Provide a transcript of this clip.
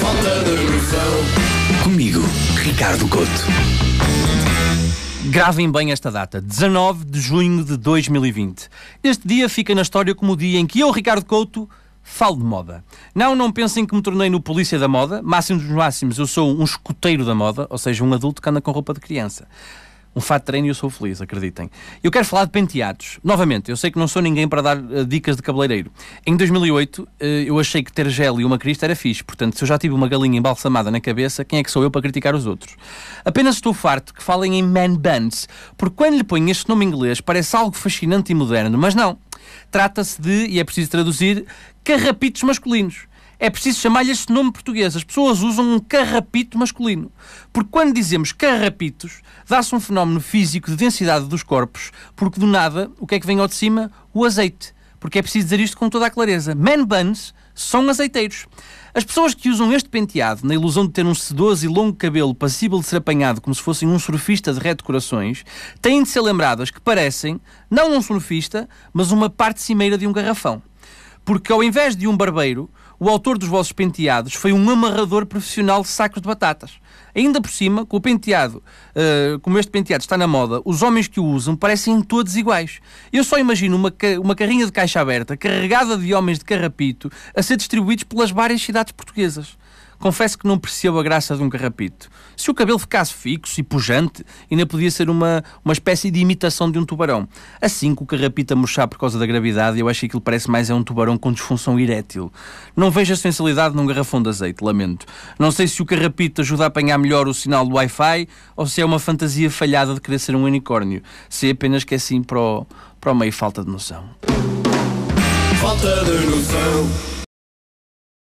falta de noção. Comigo, Ricardo Couto. Gravem bem esta data, 19 de junho de 2020. Este dia fica na história como o dia em que eu, Ricardo Couto, falo de moda. Não, não pensem que me tornei no polícia da moda. Máximo dos máximos, eu sou um escoteiro da moda, ou seja, um adulto que anda com roupa de criança. Um fato de treino e eu sou feliz, acreditem. Eu quero falar de penteados. Novamente, eu sei que não sou ninguém para dar uh, dicas de cabeleireiro. Em 2008, uh, eu achei que ter gel e uma crista era fixe. Portanto, se eu já tive uma galinha embalsamada na cabeça, quem é que sou eu para criticar os outros? Apenas estou farto que falem em man buns, porque quando lhe ponho este nome inglês parece algo fascinante e moderno, mas não. Trata-se de, e é preciso traduzir, carrapitos masculinos é preciso chamar-lhe este nome português. As pessoas usam um carrapito masculino. Porque quando dizemos carrapitos, dá-se um fenómeno físico de densidade dos corpos, porque do nada, o que é que vem ao de cima? O azeite. Porque é preciso dizer isto com toda a clareza. Man buns são azeiteiros. As pessoas que usam este penteado, na ilusão de ter um sedoso e longo cabelo passível de ser apanhado como se fossem um surfista de redecorações, têm de ser lembradas que parecem, não um surfista, mas uma parte cimeira de um garrafão. Porque ao invés de um barbeiro, o autor dos vossos penteados foi um amarrador profissional de sacos de batatas. Ainda por cima, com o penteado, uh, como este penteado está na moda, os homens que o usam parecem todos iguais. Eu só imagino uma, uma carrinha de caixa aberta carregada de homens de carrapito a ser distribuídos pelas várias cidades portuguesas. Confesso que não percebo a graça de um carrapito. Se o cabelo ficasse fixo e pujante, ainda podia ser uma, uma espécie de imitação de um tubarão. Assim que o carrapito a murchar por causa da gravidade, eu acho que aquilo parece mais é um tubarão com disfunção erétil. Não vejo a sensibilidade num garrafão de azeite, lamento. Não sei se o carrapito ajuda a apanhar melhor o sinal do Wi-Fi ou se é uma fantasia falhada de querer ser um unicórnio. Sei apenas que é assim para o, para o meio falta de noção. Falta de noção.